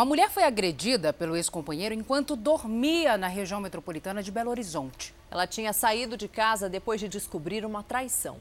Uma mulher foi agredida pelo ex-companheiro enquanto dormia na região metropolitana de Belo Horizonte. Ela tinha saído de casa depois de descobrir uma traição.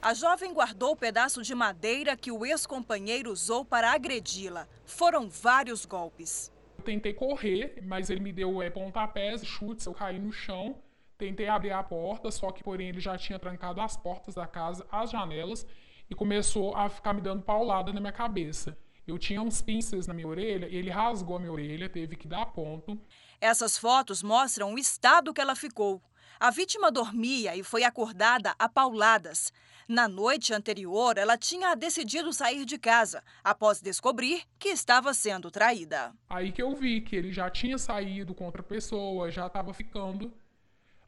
A jovem guardou o pedaço de madeira que o ex-companheiro usou para agredi-la. Foram vários golpes. Eu tentei correr, mas ele me deu é, pontapés, chutes, eu caí no chão. Tentei abrir a porta, só que porém ele já tinha trancado as portas da casa, as janelas e começou a ficar me dando paulada na minha cabeça. Eu tinha uns pinças na minha orelha e ele rasgou a minha orelha, teve que dar ponto. Essas fotos mostram o estado que ela ficou. A vítima dormia e foi acordada a pauladas. Na noite anterior, ela tinha decidido sair de casa, após descobrir que estava sendo traída. Aí que eu vi que ele já tinha saído com outra pessoa, já estava ficando.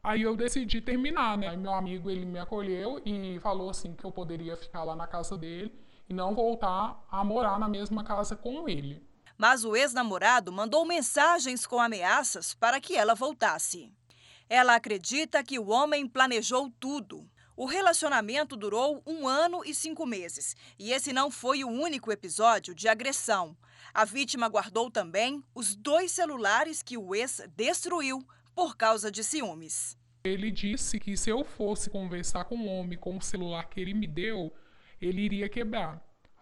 Aí eu decidi terminar, né? Aí meu amigo ele me acolheu e falou assim que eu poderia ficar lá na casa dele e não voltar a morar na mesma casa com ele. Mas o ex-namorado mandou mensagens com ameaças para que ela voltasse. Ela acredita que o homem planejou tudo. O relacionamento durou um ano e cinco meses e esse não foi o único episódio de agressão. A vítima guardou também os dois celulares que o ex destruiu por causa de ciúmes. Ele disse que se eu fosse conversar com o homem com o celular que ele me deu, ele iria quebrar.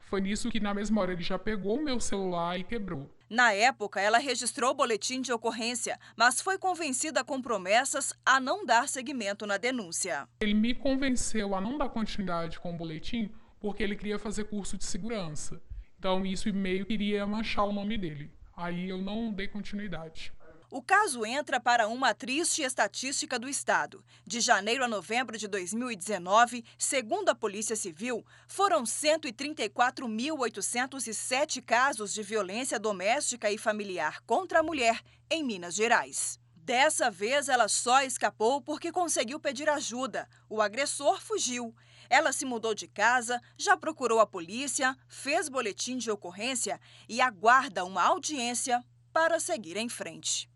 Foi nisso que, na mesma hora, ele já pegou o meu celular e quebrou. Na época, ela registrou o boletim de ocorrência, mas foi convencida com promessas a não dar seguimento na denúncia. Ele me convenceu a não dar continuidade com o boletim porque ele queria fazer curso de segurança. Então, isso meio queria manchar o nome dele. Aí eu não dei continuidade. O caso entra para uma triste estatística do Estado. De janeiro a novembro de 2019, segundo a Polícia Civil, foram 134.807 casos de violência doméstica e familiar contra a mulher em Minas Gerais. Dessa vez, ela só escapou porque conseguiu pedir ajuda. O agressor fugiu. Ela se mudou de casa, já procurou a polícia, fez boletim de ocorrência e aguarda uma audiência para seguir em frente.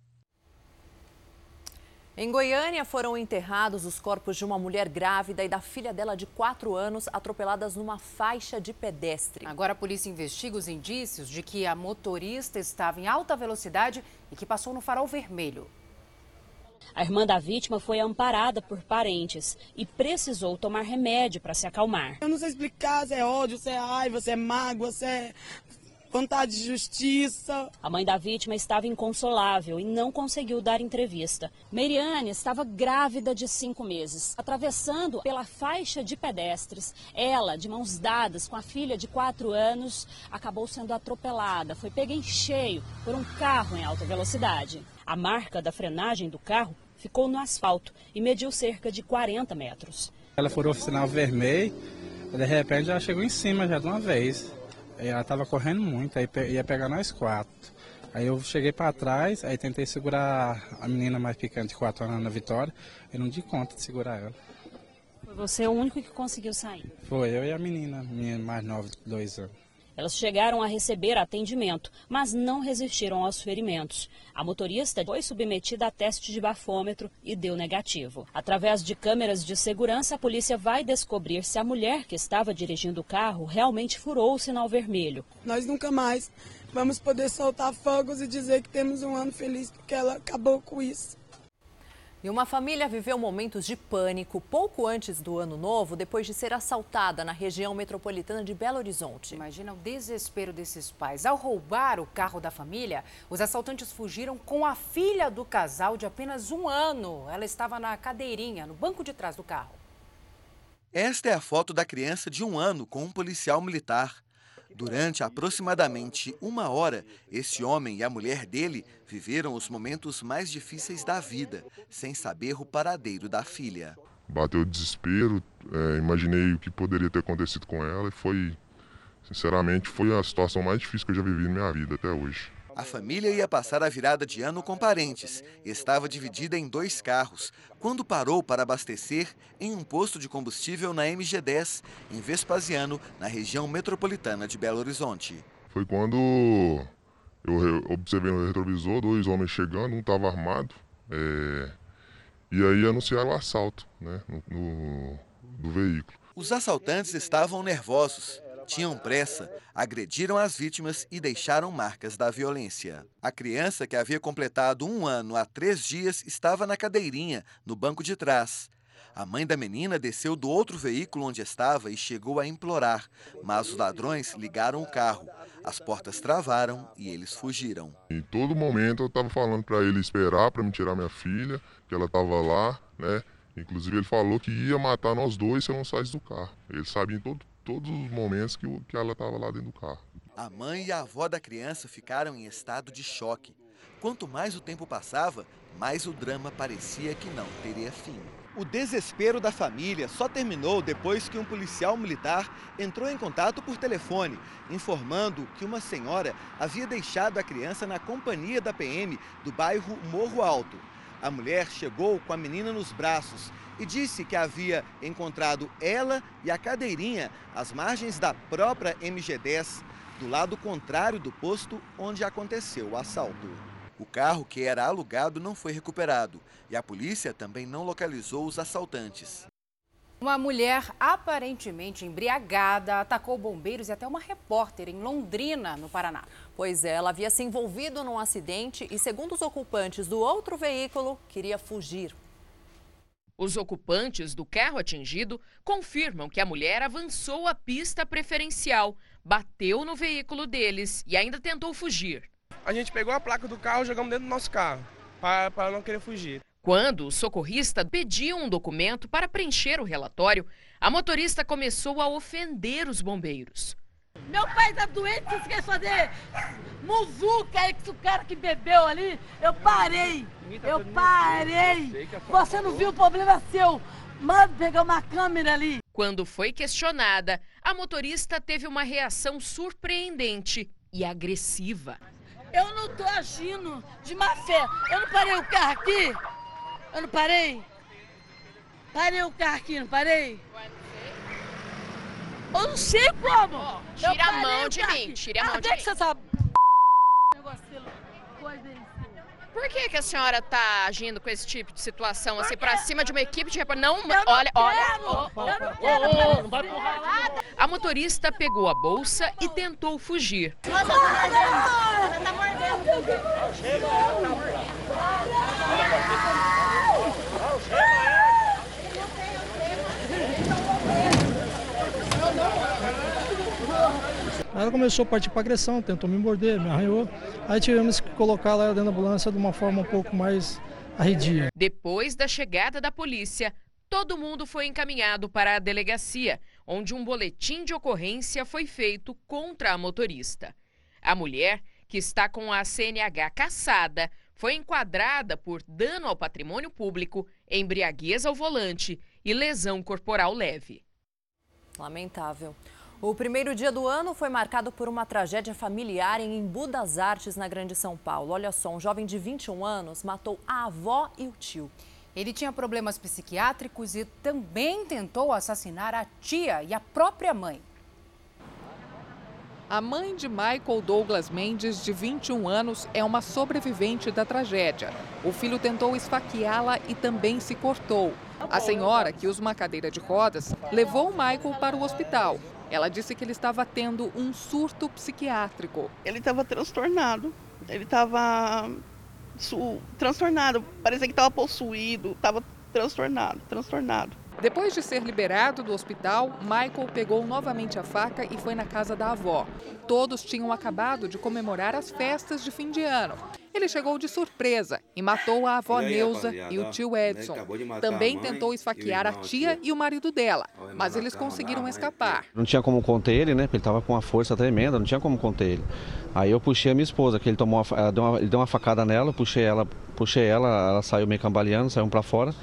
Em Goiânia foram enterrados os corpos de uma mulher grávida e da filha dela de 4 anos atropeladas numa faixa de pedestre. Agora a polícia investiga os indícios de que a motorista estava em alta velocidade e que passou no farol vermelho. A irmã da vítima foi amparada por parentes e precisou tomar remédio para se acalmar. Eu não sei explicar se é ódio, se é raiva, se é mágoa, se é vontade de justiça. A mãe da vítima estava inconsolável e não conseguiu dar entrevista. Meriane estava grávida de cinco meses, atravessando pela faixa de pedestres. Ela, de mãos dadas com a filha de quatro anos, acabou sendo atropelada. Foi pega em cheio por um carro em alta velocidade. A marca da frenagem do carro ficou no asfalto e mediu cerca de 40 metros. Ela furou o sinal vermelho, de repente ela chegou em cima já de uma vez. Ela estava correndo muito, aí ia pegar nós quatro. Aí eu cheguei para trás, aí tentei segurar a menina mais picante de 4 anos na Vitória, e não di conta de segurar ela. Foi você o único que conseguiu sair? Foi, eu e a menina, menina mais nova, de dois anos. Elas chegaram a receber atendimento, mas não resistiram aos ferimentos. A motorista foi submetida a teste de bafômetro e deu negativo. Através de câmeras de segurança, a polícia vai descobrir se a mulher que estava dirigindo o carro realmente furou o sinal vermelho. Nós nunca mais vamos poder soltar fogos e dizer que temos um ano feliz porque ela acabou com isso. E uma família viveu momentos de pânico pouco antes do ano novo, depois de ser assaltada na região metropolitana de Belo Horizonte. Imagina o desespero desses pais. Ao roubar o carro da família, os assaltantes fugiram com a filha do casal de apenas um ano. Ela estava na cadeirinha, no banco de trás do carro. Esta é a foto da criança de um ano com um policial militar. Durante aproximadamente uma hora, esse homem e a mulher dele viveram os momentos mais difíceis da vida, sem saber o paradeiro da filha. Bateu desespero, é, imaginei o que poderia ter acontecido com ela e foi, sinceramente, foi a situação mais difícil que eu já vivi na minha vida até hoje. A família ia passar a virada de ano com parentes e estava dividida em dois carros quando parou para abastecer em um posto de combustível na MG10, em Vespasiano, na região metropolitana de Belo Horizonte. Foi quando eu observei no retrovisor dois homens chegando, um estava armado, é, e aí anunciaram o assalto né, no, no, do veículo. Os assaltantes estavam nervosos Tinham pressa, agrediram as vítimas e deixaram marcas da violência. A criança, que havia completado um ano há três dias, estava na cadeirinha, no banco de trás. A mãe da menina desceu do outro veículo onde estava e chegou a implorar, mas os ladrões ligaram o carro. As portas travaram e eles fugiram. Em todo momento eu estava falando para ele esperar para me tirar minha filha, que ela estava lá, né? Inclusive ele falou que ia matar nós dois se eu não saísse do carro. Ele sabia em todo, todos os momentos que, que ela estava lá dentro do carro. A mãe e a avó da criança ficaram em estado de choque. Quanto mais o tempo passava, mais o drama parecia que não teria fim. O desespero da família só terminou depois que um policial militar entrou em contato por telefone, informando que uma senhora havia deixado a criança na companhia da PM do bairro Morro Alto. A mulher chegou com a menina nos braços e disse que havia encontrado ela e a cadeirinha às margens da própria MG10, do lado contrário do posto onde aconteceu o assalto. O carro que era alugado não foi recuperado e a polícia também não localizou os assaltantes. Uma mulher aparentemente embriagada atacou bombeiros e até uma repórter em Londrina, no Paraná. Pois é, ela havia se envolvido num acidente e, segundo os ocupantes do outro veículo, queria fugir. Os ocupantes do carro atingido confirmam que a mulher avançou a pista preferencial, bateu no veículo deles e ainda tentou fugir. A gente pegou a placa do carro e jogamos dentro do nosso carro, para não querer fugir. Quando o socorrista pediu um documento para preencher o relatório, a motorista começou a ofender os bombeiros. Meu pai tá doente, você quer fazer muvuca aí com o cara que bebeu ali? Eu parei, eu parei. Você não viu o problema seu. Manda pegar uma câmera ali. Quando foi questionada, a motorista teve uma reação surpreendente e agressiva. Eu não tô agindo de má fé. Eu não parei o carro aqui eu não parei? Parei o carro aqui, não parei? Eu não sei como. Oh, tira a mão de mim, tira a mão ah, de mim. que você sabe? Por que, que a senhora está agindo com esse tipo de situação, assim, para cima de uma equipe de repórter? Não, olha, olha. Oh, oh, a motorista pegou a bolsa e tentou fugir. Nossa, tá mordendo. Tá mordendo. Ela começou a partir para agressão, tentou me morder, me arranhou. Aí tivemos que colocar ela dentro da ambulância de uma forma um pouco mais arredia. Depois da chegada da polícia, todo mundo foi encaminhado para a delegacia, onde um boletim de ocorrência foi feito contra a motorista. A mulher, que está com a CNH caçada, foi enquadrada por dano ao patrimônio público, embriaguez ao volante e lesão corporal leve. Lamentável. O primeiro dia do ano foi marcado por uma tragédia familiar em Embu das Artes, na Grande São Paulo. Olha só, um jovem de 21 anos matou a avó e o tio. Ele tinha problemas psiquiátricos e também tentou assassinar a tia e a própria mãe. A mãe de Michael Douglas Mendes, de 21 anos, é uma sobrevivente da tragédia. O filho tentou esfaqueá-la e também se cortou. A senhora, que usa uma cadeira de rodas, levou o Michael para o hospital. Ela disse que ele estava tendo um surto psiquiátrico. Ele estava transtornado. Ele estava transtornado. Parecia que estava possuído. Estava transtornado, transtornado. Depois de ser liberado do hospital, Michael pegou novamente a faca e foi na casa da avó. Todos tinham acabado de comemorar as festas de fim de ano. Ele chegou de surpresa e matou a avó aí, Neuza e o tio Edson. Também tentou esfaquear a tia e o marido dela, mas eles conseguiram escapar. Não tinha como conter ele, né? Porque ele estava com uma força tremenda, não tinha como conter ele. Aí eu puxei a minha esposa, que ele tomou uma, deu uma, ele deu uma facada nela, puxei ela, puxei ela, ela saiu meio cambaleando, saiu para fora.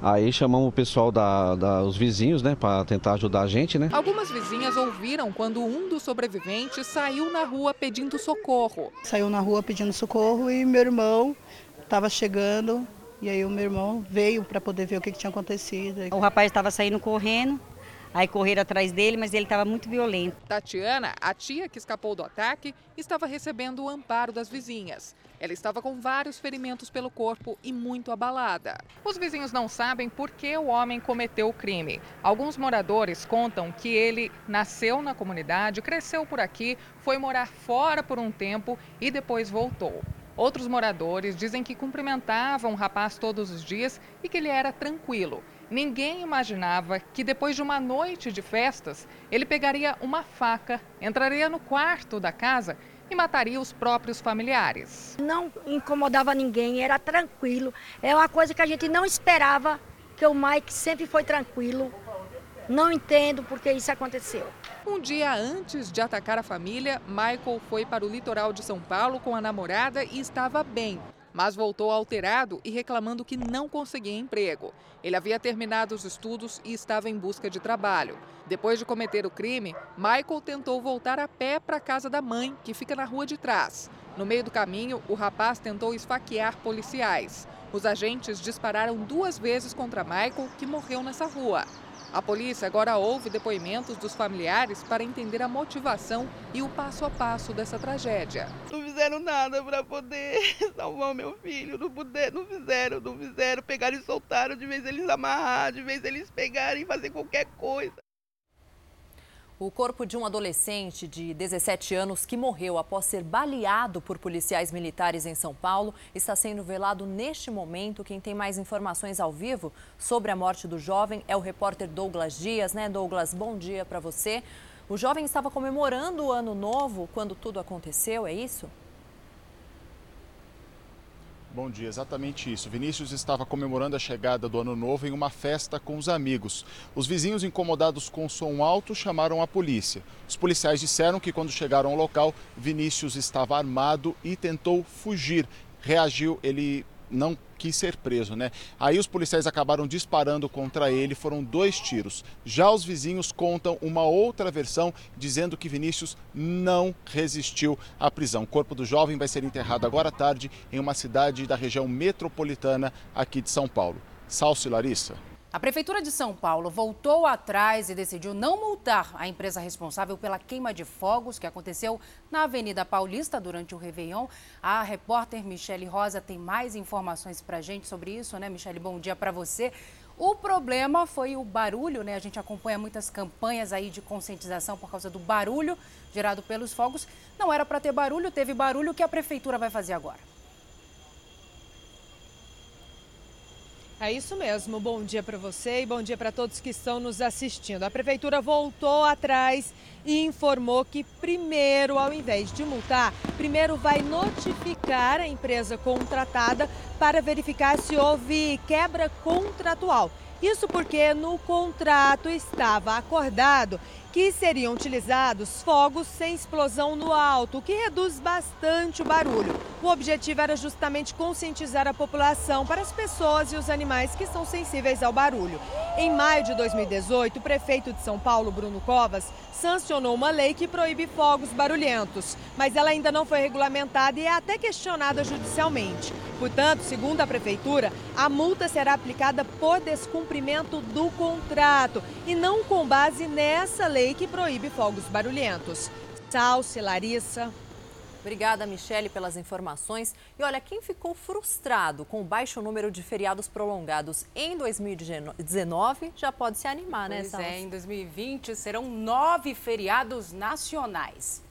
Aí chamamos o pessoal da, da os vizinhos, né, para tentar ajudar a gente, né? Algumas vizinhas ouviram quando um dos sobreviventes saiu na rua pedindo socorro. Saiu na rua pedindo socorro e meu irmão estava chegando e aí o meu irmão veio para poder ver o que, que tinha acontecido. O rapaz estava saindo correndo, Aí correram atrás dele, mas ele estava muito violento. Tatiana, a tia que escapou do ataque, estava recebendo o amparo das vizinhas. Ela estava com vários ferimentos pelo corpo e muito abalada. Os vizinhos não sabem por que o homem cometeu o crime. Alguns moradores contam que ele nasceu na comunidade, cresceu por aqui, foi morar fora por um tempo e depois voltou. Outros moradores dizem que cumprimentavam o rapaz todos os dias e que ele era tranquilo. Ninguém imaginava que depois de uma noite de festas, ele pegaria uma faca, entraria no quarto da casa e mataria os próprios familiares. Não incomodava ninguém, era tranquilo. É uma coisa que a gente não esperava, que o Mike sempre foi tranquilo. Não entendo porque isso aconteceu. Um dia antes de atacar a família, Michael foi para o litoral de São Paulo com a namorada e estava bem mas voltou alterado e reclamando que não conseguia emprego. Ele havia terminado os estudos e estava em busca de trabalho. Depois de cometer o crime, Michael tentou voltar a pé para a casa da mãe, que fica na rua de trás. No meio do caminho, o rapaz tentou esfaquear policiais. Os agentes dispararam duas vezes contra Michael, que morreu nessa rua. A polícia agora ouve depoimentos dos familiares para entender a motivação e o passo a passo dessa tragédia. Não fizeram nada para poder salvar meu filho, não, puder, não fizeram, não fizeram, pegaram e soltaram, de vez eles amarrar, de vez eles pegarem e fazer qualquer coisa. O corpo de um adolescente de 17 anos que morreu após ser baleado por policiais militares em São Paulo está sendo velado neste momento. Quem tem mais informações ao vivo sobre a morte do jovem é o repórter Douglas Dias, né, Douglas? Bom dia para você. O jovem estava comemorando o ano novo quando tudo aconteceu, é isso? Bom dia, exatamente isso. Vinícius estava comemorando a chegada do ano novo em uma festa com os amigos. Os vizinhos, incomodados com o som alto, chamaram a polícia. Os policiais disseram que, quando chegaram ao local, Vinícius estava armado e tentou fugir. Reagiu, ele não quis ser preso, né? Aí os policiais acabaram disparando contra ele, foram dois tiros. Já os vizinhos contam uma outra versão, dizendo que Vinícius não resistiu à prisão. O corpo do jovem vai ser enterrado agora à tarde em uma cidade da região metropolitana aqui de São Paulo. Salso e Larissa. A Prefeitura de São Paulo voltou atrás e decidiu não multar a empresa responsável pela queima de fogos que aconteceu na Avenida Paulista durante o Réveillon. A repórter Michele Rosa tem mais informações para a gente sobre isso, né, Michele? Bom dia para você. O problema foi o barulho, né? A gente acompanha muitas campanhas aí de conscientização por causa do barulho gerado pelos fogos. Não era para ter barulho, teve barulho. O que a Prefeitura vai fazer agora? É isso mesmo. Bom dia para você e bom dia para todos que estão nos assistindo. A prefeitura voltou atrás e informou que primeiro, ao invés de multar, primeiro vai notificar a empresa contratada para verificar se houve quebra contratual. Isso porque no contrato estava acordado que seriam utilizados fogos sem explosão no alto, o que reduz bastante o barulho. O objetivo era justamente conscientizar a população para as pessoas e os animais que são sensíveis ao barulho. Em maio de 2018, o prefeito de São Paulo, Bruno Covas, sancionou uma lei que proíbe fogos barulhentos, mas ela ainda não foi regulamentada e é até questionada judicialmente. Portanto, segundo a prefeitura, a multa será aplicada por descumprimento do contrato e não com base nessa lei que proíbe fogos barulhentos. Salce, Larissa. Obrigada, Michele, pelas informações. E olha, quem ficou frustrado com o baixo número de feriados prolongados em 2019 já pode se animar, pois né, Pois é, em 2020 serão nove feriados nacionais.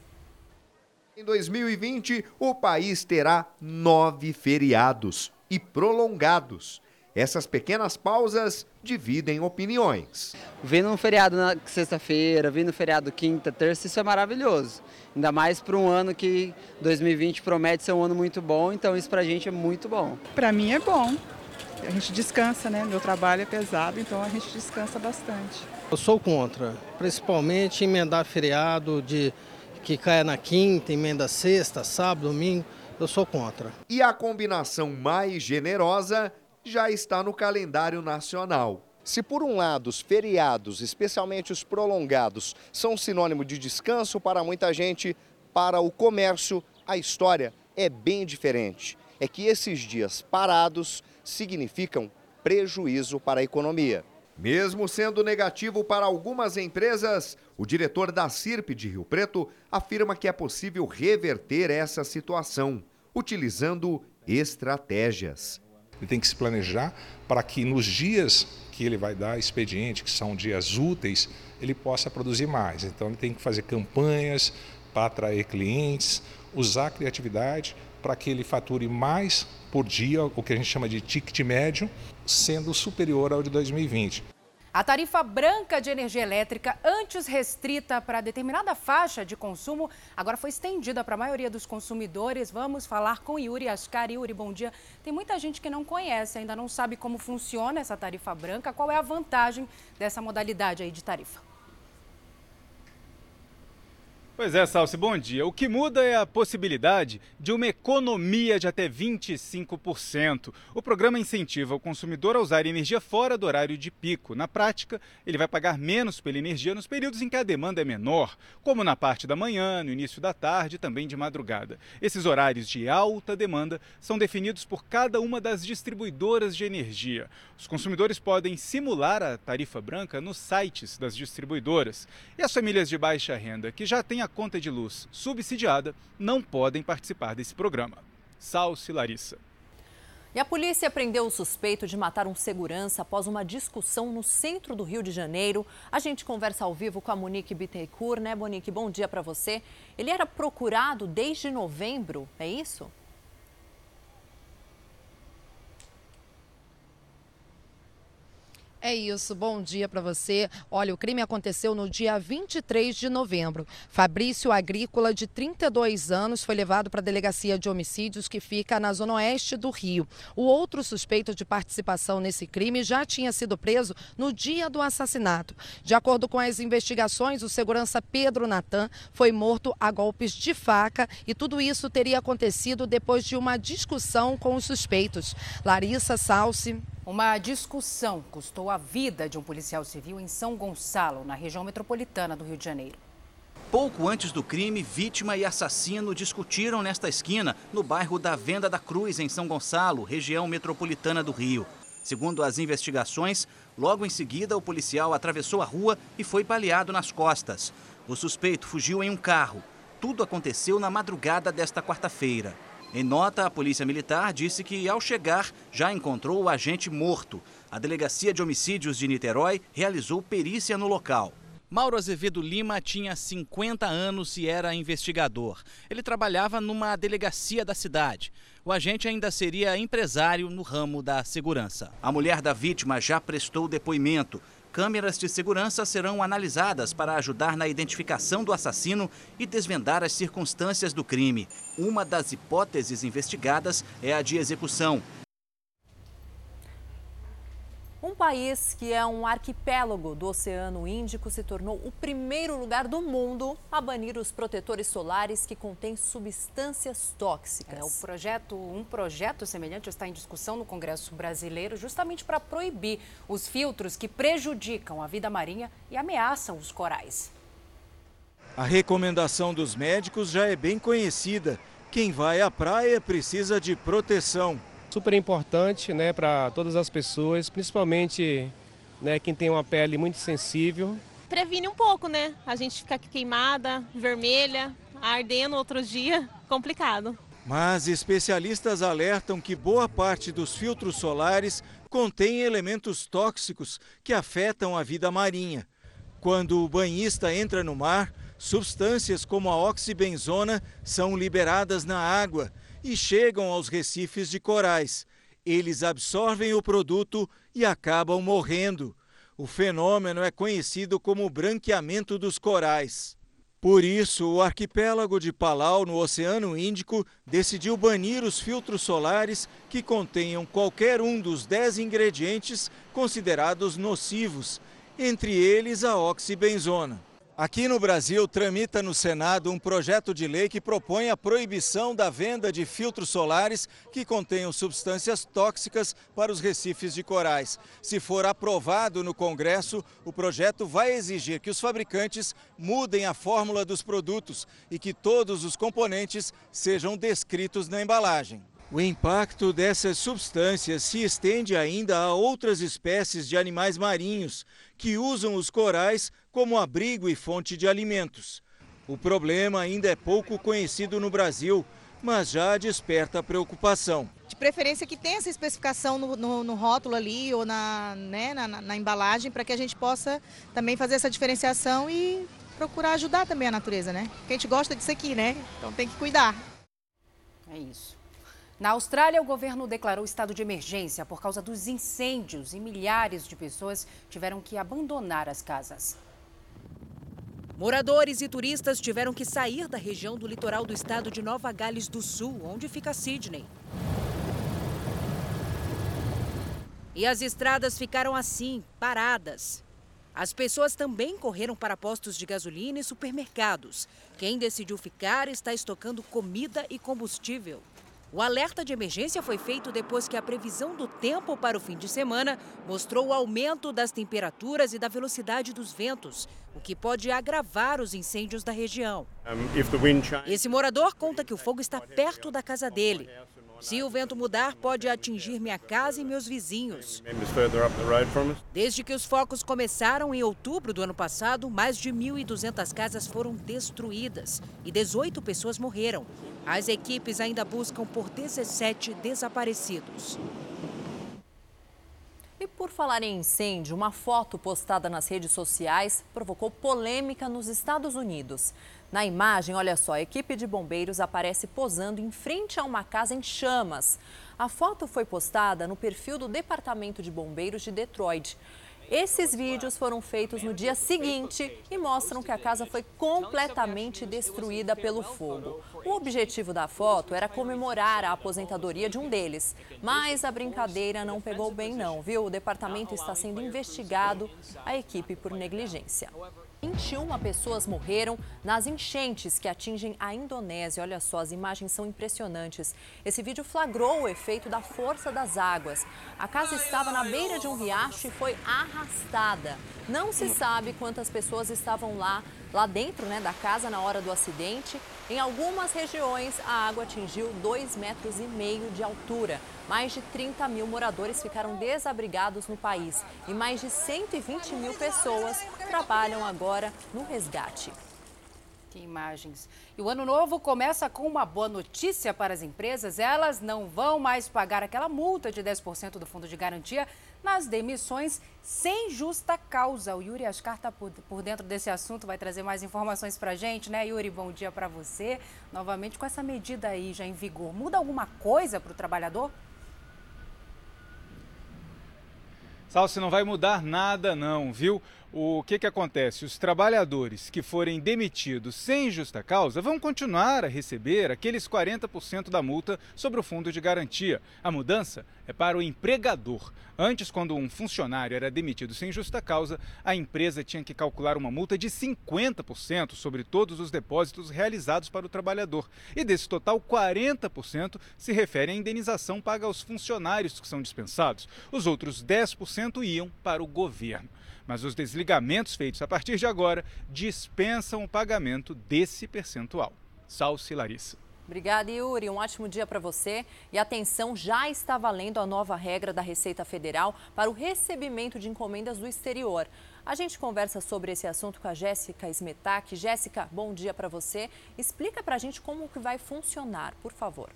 Em 2020, o país terá nove feriados e prolongados. Essas pequenas pausas dividem opiniões. Vindo um feriado na sexta-feira, vindo um feriado quinta, terça, isso é maravilhoso. Ainda mais para um ano que 2020 promete ser um ano muito bom, então isso para a gente é muito bom. Para mim é bom. A gente descansa, né? Meu trabalho é pesado, então a gente descansa bastante. Eu sou contra, principalmente emendar feriado de que caia na quinta, emenda sexta, sábado, domingo. Eu sou contra. E a combinação mais generosa já está no calendário nacional. Se por um lado os feriados, especialmente os prolongados, são sinônimo de descanso para muita gente, para o comércio a história é bem diferente. É que esses dias parados significam prejuízo para a economia. Mesmo sendo negativo para algumas empresas, o diretor da CIRP de Rio Preto afirma que é possível reverter essa situação, utilizando estratégias. Ele tem que se planejar para que nos dias que ele vai dar expediente, que são dias úteis, ele possa produzir mais. Então ele tem que fazer campanhas para atrair clientes, usar a criatividade para que ele fature mais por dia, o que a gente chama de ticket médio, sendo superior ao de 2020. A tarifa branca de energia elétrica, antes restrita para determinada faixa de consumo, agora foi estendida para a maioria dos consumidores. Vamos falar com Yuri Ascar. Yuri, bom dia. Tem muita gente que não conhece, ainda não sabe como funciona essa tarifa branca. Qual é a vantagem dessa modalidade aí de tarifa? Pois é, Salsi, bom dia. O que muda é a possibilidade de uma economia de até 25%. O programa incentiva o consumidor a usar energia fora do horário de pico. Na prática, ele vai pagar menos pela energia nos períodos em que a demanda é menor, como na parte da manhã, no início da tarde e também de madrugada. Esses horários de alta demanda são definidos por cada uma das distribuidoras de energia. Os consumidores podem simular a tarifa branca nos sites das distribuidoras. E as famílias de baixa renda, que já têm a conta de luz subsidiada não podem participar desse programa. Salce Larissa. E a polícia prendeu o suspeito de matar um segurança após uma discussão no centro do Rio de Janeiro. A gente conversa ao vivo com a Monique Bittencourt, né, Monique? Bom dia para você. Ele era procurado desde novembro, é isso? É isso, bom dia para você. Olha, o crime aconteceu no dia 23 de novembro. Fabrício Agrícola, de 32 anos, foi levado para a delegacia de homicídios que fica na zona oeste do Rio. O outro suspeito de participação nesse crime já tinha sido preso no dia do assassinato. De acordo com as investigações, o segurança Pedro Natan foi morto a golpes de faca e tudo isso teria acontecido depois de uma discussão com os suspeitos. Larissa Salsi. Uma discussão custou a vida de um policial civil em São Gonçalo, na região metropolitana do Rio de Janeiro. Pouco antes do crime, vítima e assassino discutiram nesta esquina, no bairro da Venda da Cruz, em São Gonçalo, região metropolitana do Rio. Segundo as investigações, logo em seguida o policial atravessou a rua e foi baleado nas costas. O suspeito fugiu em um carro. Tudo aconteceu na madrugada desta quarta-feira. Em nota, a Polícia Militar disse que, ao chegar, já encontrou o agente morto. A Delegacia de Homicídios de Niterói realizou perícia no local. Mauro Azevedo Lima tinha 50 anos e era investigador. Ele trabalhava numa delegacia da cidade. O agente ainda seria empresário no ramo da segurança. A mulher da vítima já prestou depoimento câmeras de segurança serão analisadas para ajudar na identificação do assassino e desvendar as circunstâncias do crime. Uma das hipóteses investigadas é a de execução. Um país que é um arquipélago do Oceano Índico se tornou o primeiro lugar do mundo a banir os protetores solares que contêm substâncias tóxicas. É, o projeto, um projeto semelhante está em discussão no Congresso Brasileiro justamente para proibir os filtros que prejudicam a vida marinha e ameaçam os corais. A recomendação dos médicos já é bem conhecida. Quem vai à praia precisa de proteção super importante né, para todas as pessoas, principalmente né, quem tem uma pele muito sensível. Previne um pouco, né? A gente fica queimada, vermelha, ardendo outro dia, complicado. Mas especialistas alertam que boa parte dos filtros solares contém elementos tóxicos que afetam a vida marinha. Quando o banhista entra no mar, substâncias como a oxibenzona são liberadas na água e chegam aos recifes de corais. Eles absorvem o produto e acabam morrendo. O fenômeno é conhecido como branqueamento dos corais. Por isso, o arquipélago de Palau, no Oceano Índico, decidiu banir os filtros solares que contenham qualquer um dos dez ingredientes considerados nocivos, entre eles a oxibenzona. Aqui no Brasil, tramita no Senado um projeto de lei que propõe a proibição da venda de filtros solares que contenham substâncias tóxicas para os recifes de corais. Se for aprovado no Congresso, o projeto vai exigir que os fabricantes mudem a fórmula dos produtos e que todos os componentes sejam descritos na embalagem. O impacto dessas substâncias se estende ainda a outras espécies de animais marinhos que usam os corais como abrigo e fonte de alimentos. O problema ainda é pouco conhecido no Brasil, mas já desperta preocupação. De preferência que tenha essa especificação no, no, no rótulo ali ou na, né, na, na, na embalagem para que a gente possa também fazer essa diferenciação e procurar ajudar também a natureza, né? Porque a gente gosta disso aqui, né? Então tem que cuidar. É isso. Na Austrália, o governo declarou estado de emergência por causa dos incêndios e milhares de pessoas tiveram que abandonar as casas. Moradores e turistas tiveram que sair da região do litoral do estado de Nova Gales do Sul, onde fica Sydney. E as estradas ficaram assim, paradas. As pessoas também correram para postos de gasolina e supermercados. Quem decidiu ficar está estocando comida e combustível. O alerta de emergência foi feito depois que a previsão do tempo para o fim de semana mostrou o aumento das temperaturas e da velocidade dos ventos, o que pode agravar os incêndios da região. Esse morador conta que o fogo está perto da casa dele. Se o vento mudar, pode atingir minha casa e meus vizinhos. Desde que os focos começaram em outubro do ano passado, mais de 1.200 casas foram destruídas e 18 pessoas morreram. As equipes ainda buscam por 17 desaparecidos. E por falar em incêndio, uma foto postada nas redes sociais provocou polêmica nos Estados Unidos. Na imagem, olha só, a equipe de bombeiros aparece posando em frente a uma casa em chamas. A foto foi postada no perfil do Departamento de Bombeiros de Detroit. Esses vídeos foram feitos no dia seguinte e mostram que a casa foi completamente destruída pelo fogo. O objetivo da foto era comemorar a aposentadoria de um deles, mas a brincadeira não pegou bem não, viu? O departamento está sendo investigado, a equipe por negligência. 21 pessoas morreram nas enchentes que atingem a Indonésia. Olha só, as imagens são impressionantes. Esse vídeo flagrou o efeito da força das águas. A casa estava na beira de um riacho e foi arrastada. Não se sabe quantas pessoas estavam lá, lá dentro né, da casa na hora do acidente. Em algumas regiões, a água atingiu 2,5 metros e meio de altura. Mais de 30 mil moradores ficaram desabrigados no país e mais de 120 mil pessoas trabalham agora no resgate. Que imagens. E o ano novo começa com uma boa notícia para as empresas. Elas não vão mais pagar aquela multa de 10% do fundo de garantia nas demissões sem justa causa. O Yuri Ascar está por, dentro desse assunto, vai trazer mais informações para a gente, né, Yuri? Bom dia para você. Novamente, com essa medida aí já em vigor, muda alguma coisa para o trabalhador? Salsi, não vai mudar nada não, viu? O que, que acontece? Os trabalhadores que forem demitidos sem justa causa vão continuar a receber aqueles 40% da multa sobre o fundo de garantia. A mudança é para o empregador. Antes, quando um funcionário era demitido sem justa causa, a empresa tinha que calcular uma multa de 50% sobre todos os depósitos realizados para o trabalhador. E desse total, 40% se refere à indenização paga aos funcionários que são dispensados. Os outros 10% iam para o governo mas os desligamentos feitos a partir de agora dispensam o pagamento desse percentual. Salce Larissa. Obrigada, Yuri. Um ótimo dia para você. E atenção, já está valendo a nova regra da Receita Federal para o recebimento de encomendas do exterior. A gente conversa sobre esse assunto com a Jéssica Smetak. Jéssica, bom dia para você. Explica para a gente como que vai funcionar, por favor.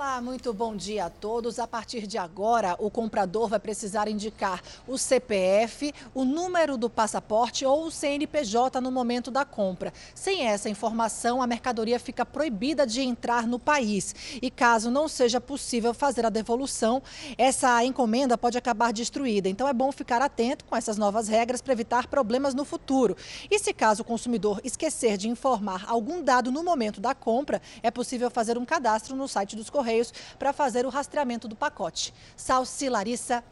Olá, muito bom dia a todos. A partir de agora, o comprador vai precisar indicar o CPF, o número do passaporte ou o CNPJ no momento da compra. Sem essa informação, a mercadoria fica proibida de entrar no país. E caso não seja possível fazer a devolução, essa encomenda pode acabar destruída. Então é bom ficar atento com essas novas regras para evitar problemas no futuro. E se caso o consumidor esquecer de informar algum dado no momento da compra, é possível fazer um cadastro no site dos Correios para fazer o rastreamento do pacote. Salsi Larissa.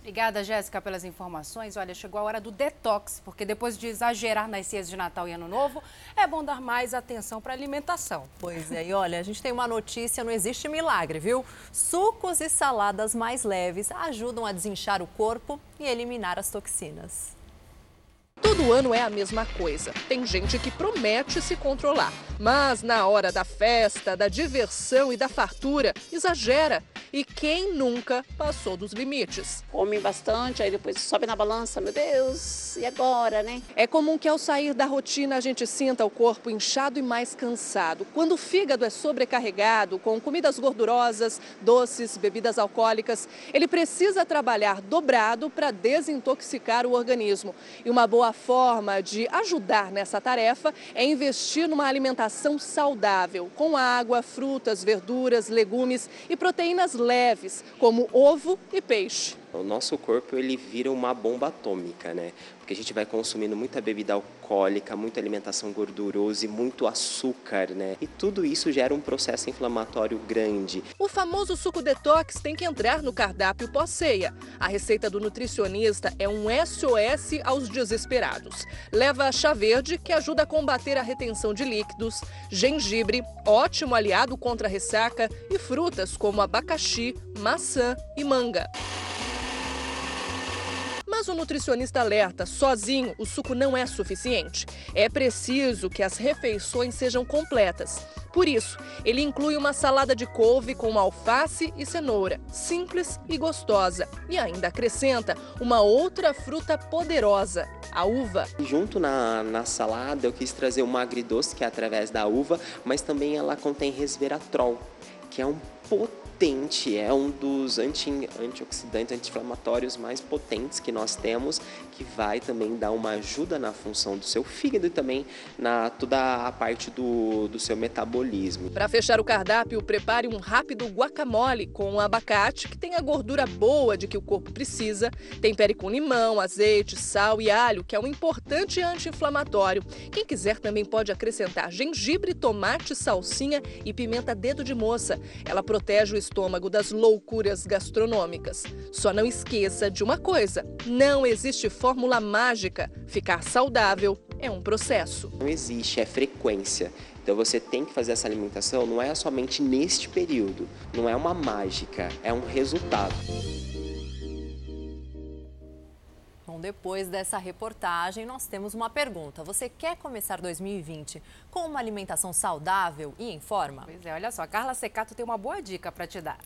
Obrigada, Jéssica, pelas informações. Olha, chegou a hora do detox, porque depois de exagerar nas ceias de Natal e Ano Novo, é bom dar mais atenção para a alimentação. Pois é, e olha, a gente tem uma notícia, não existe milagre, viu? Sucos e saladas mais leves ajudam a desinchar o corpo e eliminar as toxinas. Todo ano é a mesma coisa. Tem gente que promete se controlar, mas na hora da festa, da diversão e da fartura, exagera. E quem nunca passou dos limites? Come bastante, aí depois sobe na balança, meu Deus, e agora, né? É comum que ao sair da rotina a gente sinta o corpo inchado e mais cansado. Quando o fígado é sobrecarregado com comidas gordurosas, doces, bebidas alcoólicas, ele precisa trabalhar dobrado para desintoxicar o organismo. E uma boa forma de ajudar nessa tarefa é investir numa alimentação saudável, com água, frutas, verduras, legumes e proteínas leves, como ovo e peixe. O nosso corpo ele vira uma bomba atômica, né? Porque a gente vai consumindo muita bebida alcoólica, muita alimentação gordurosa e muito açúcar, né? E tudo isso gera um processo inflamatório grande. O famoso suco detox tem que entrar no cardápio pós-ceia. A receita do nutricionista é um SOS aos desesperados. Leva chá verde, que ajuda a combater a retenção de líquidos, gengibre, ótimo aliado contra a ressaca, e frutas como abacaxi, maçã e manga. Mas o nutricionista alerta: sozinho o suco não é suficiente. É preciso que as refeições sejam completas. Por isso, ele inclui uma salada de couve com alface e cenoura, simples e gostosa. E ainda acrescenta uma outra fruta poderosa, a uva. Junto na, na salada, eu quis trazer uma agridoce, que é através da uva, mas também ela contém resveratrol, que é um potente potente, é um dos anti, antioxidantes, anti-inflamatórios mais potentes que nós temos, que vai também dar uma ajuda na função do seu fígado e também na toda a parte do, do seu metabolismo. Para fechar o cardápio, prepare um rápido guacamole com abacate, que tem a gordura boa de que o corpo precisa, tempere com limão, azeite, sal e alho, que é um importante anti-inflamatório. Quem quiser também pode acrescentar gengibre, tomate, salsinha e pimenta dedo de moça. Ela protege o estômago das loucuras gastronômicas. Só não esqueça de uma coisa: não existe fórmula mágica. Ficar saudável é um processo. Não existe, é frequência. Então você tem que fazer essa alimentação não é somente neste período, não é uma mágica, é um resultado. Bom, depois dessa reportagem, nós temos uma pergunta. Você quer começar 2020 com uma alimentação saudável e em forma? Pois é, olha só, a Carla Secato tem uma boa dica para te dar.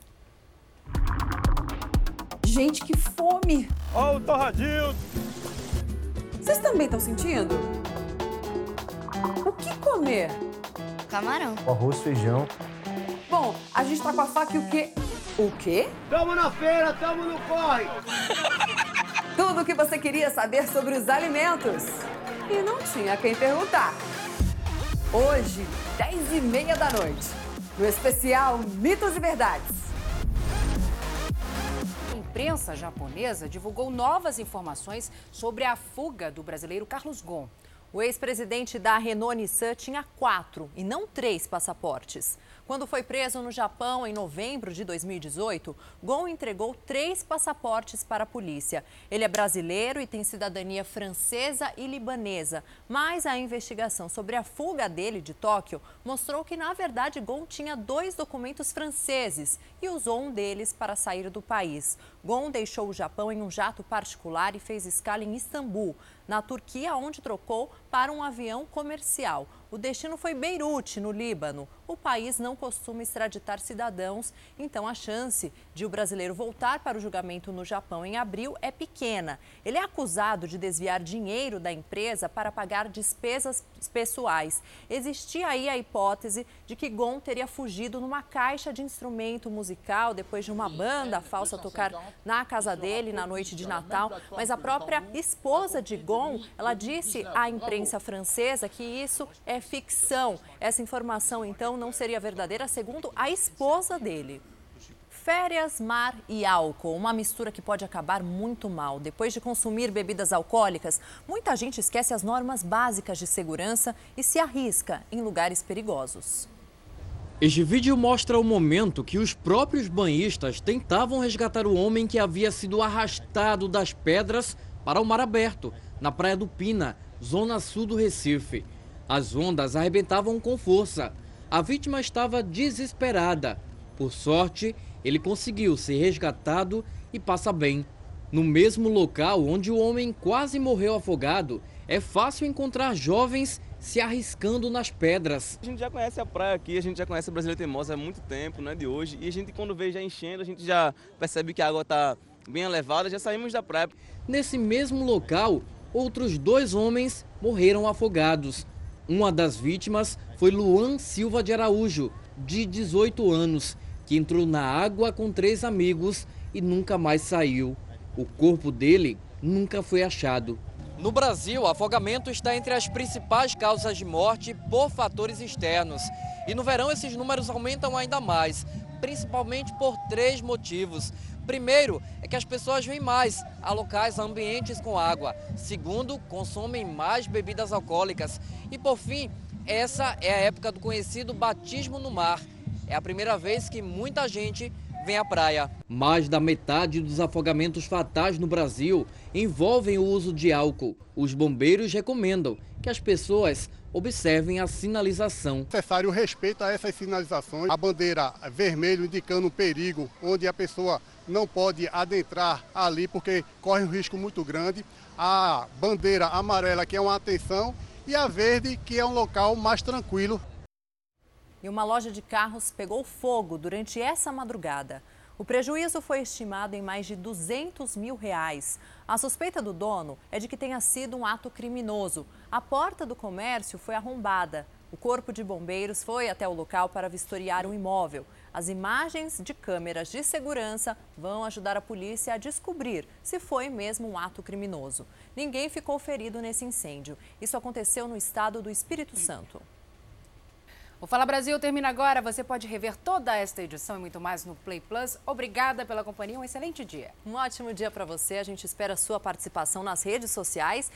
Gente, que fome! Ó, oh, o torradinho! Vocês também estão sentindo? O que comer? Camarão. Arroz, feijão. Bom, a gente tá com a faca e o quê? O quê? Tamo na feira, tamo no corre! Tudo o que você queria saber sobre os alimentos. E não tinha quem perguntar. Hoje, 10 e meia da noite, no especial Mitos e Verdades. A imprensa japonesa divulgou novas informações sobre a fuga do brasileiro Carlos Gon. O ex-presidente da Renault Nissan tinha quatro e não três passaportes. Quando foi preso no Japão em novembro de 2018, Gon entregou três passaportes para a polícia. Ele é brasileiro e tem cidadania francesa e libanesa, mas a investigação sobre a fuga dele de Tóquio mostrou que, na verdade, Gon tinha dois documentos franceses e usou um deles para sair do país. Gon deixou o Japão em um jato particular e fez escala em Istambul, na Turquia, onde trocou para um avião comercial. O destino foi Beirute, no Líbano. O país não costuma extraditar cidadãos, então a chance de o brasileiro voltar para o julgamento no Japão em abril é pequena. Ele é acusado de desviar dinheiro da empresa para pagar despesas pessoais. Existia aí a hipótese de que Gon teria fugido numa caixa de instrumento musical depois de uma banda falsa tocar na casa dele na noite de Natal, mas a própria esposa de Gon, ela disse à imprensa francesa que isso é ficção. Essa informação, então, não seria verdadeira, segundo a esposa dele. Férias, mar e álcool, uma mistura que pode acabar muito mal. Depois de consumir bebidas alcoólicas, muita gente esquece as normas básicas de segurança e se arrisca em lugares perigosos. Este vídeo mostra o momento que os próprios banhistas tentavam resgatar o homem que havia sido arrastado das pedras para o mar aberto, na Praia do Pina, zona sul do Recife. As ondas arrebentavam com força. A vítima estava desesperada. Por sorte, ele conseguiu ser resgatado e passa bem. No mesmo local onde o homem quase morreu afogado, é fácil encontrar jovens se arriscando nas pedras. A gente já conhece a praia aqui, a gente já conhece a Brasileira Teimosa há muito tempo, não é de hoje. E a gente quando vê já enchendo, a gente já percebe que a água está bem elevada, já saímos da praia. Nesse mesmo local, outros dois homens morreram afogados. Uma das vítimas foi Luan Silva de Araújo, de 18 anos, que entrou na água com três amigos e nunca mais saiu. O corpo dele nunca foi achado. No Brasil, afogamento está entre as principais causas de morte por fatores externos. E no verão esses números aumentam ainda mais, principalmente por três motivos. Primeiro, é que as pessoas vêm mais a locais, ambientes com água. Segundo, consomem mais bebidas alcoólicas. E por fim, essa é a época do conhecido batismo no mar. É a primeira vez que muita gente vem à praia. Mais da metade dos afogamentos fatais no Brasil envolvem o uso de álcool. Os bombeiros recomendam que as pessoas observem a sinalização. É necessário respeito a essas sinalizações. A bandeira vermelho indicando um perigo, onde a pessoa não pode adentrar ali porque corre um risco muito grande. A bandeira amarela, que é uma atenção, e a verde, que é um local mais tranquilo. E uma loja de carros pegou fogo durante essa madrugada. O prejuízo foi estimado em mais de 200 mil reais. A suspeita do dono é de que tenha sido um ato criminoso. A porta do comércio foi arrombada. O corpo de bombeiros foi até o local para vistoriar o imóvel. As imagens de câmeras de segurança vão ajudar a polícia a descobrir se foi mesmo um ato criminoso. Ninguém ficou ferido nesse incêndio. Isso aconteceu no estado do Espírito Santo. O Fala Brasil termina agora. Você pode rever toda esta edição e muito mais no Play Plus. Obrigada pela companhia. Um excelente dia. Um ótimo dia para você. A gente espera a sua participação nas redes sociais